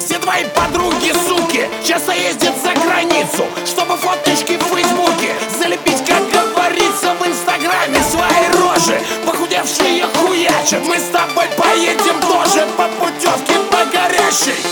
Все твои подруги, суки Часто ездят за границу Чтобы фоточки в фейсбуке Залепить, как говорится, в инстаграме Свои рожи, похудевшие хуячат. Мы с тобой поедем тоже По путевке по горящей.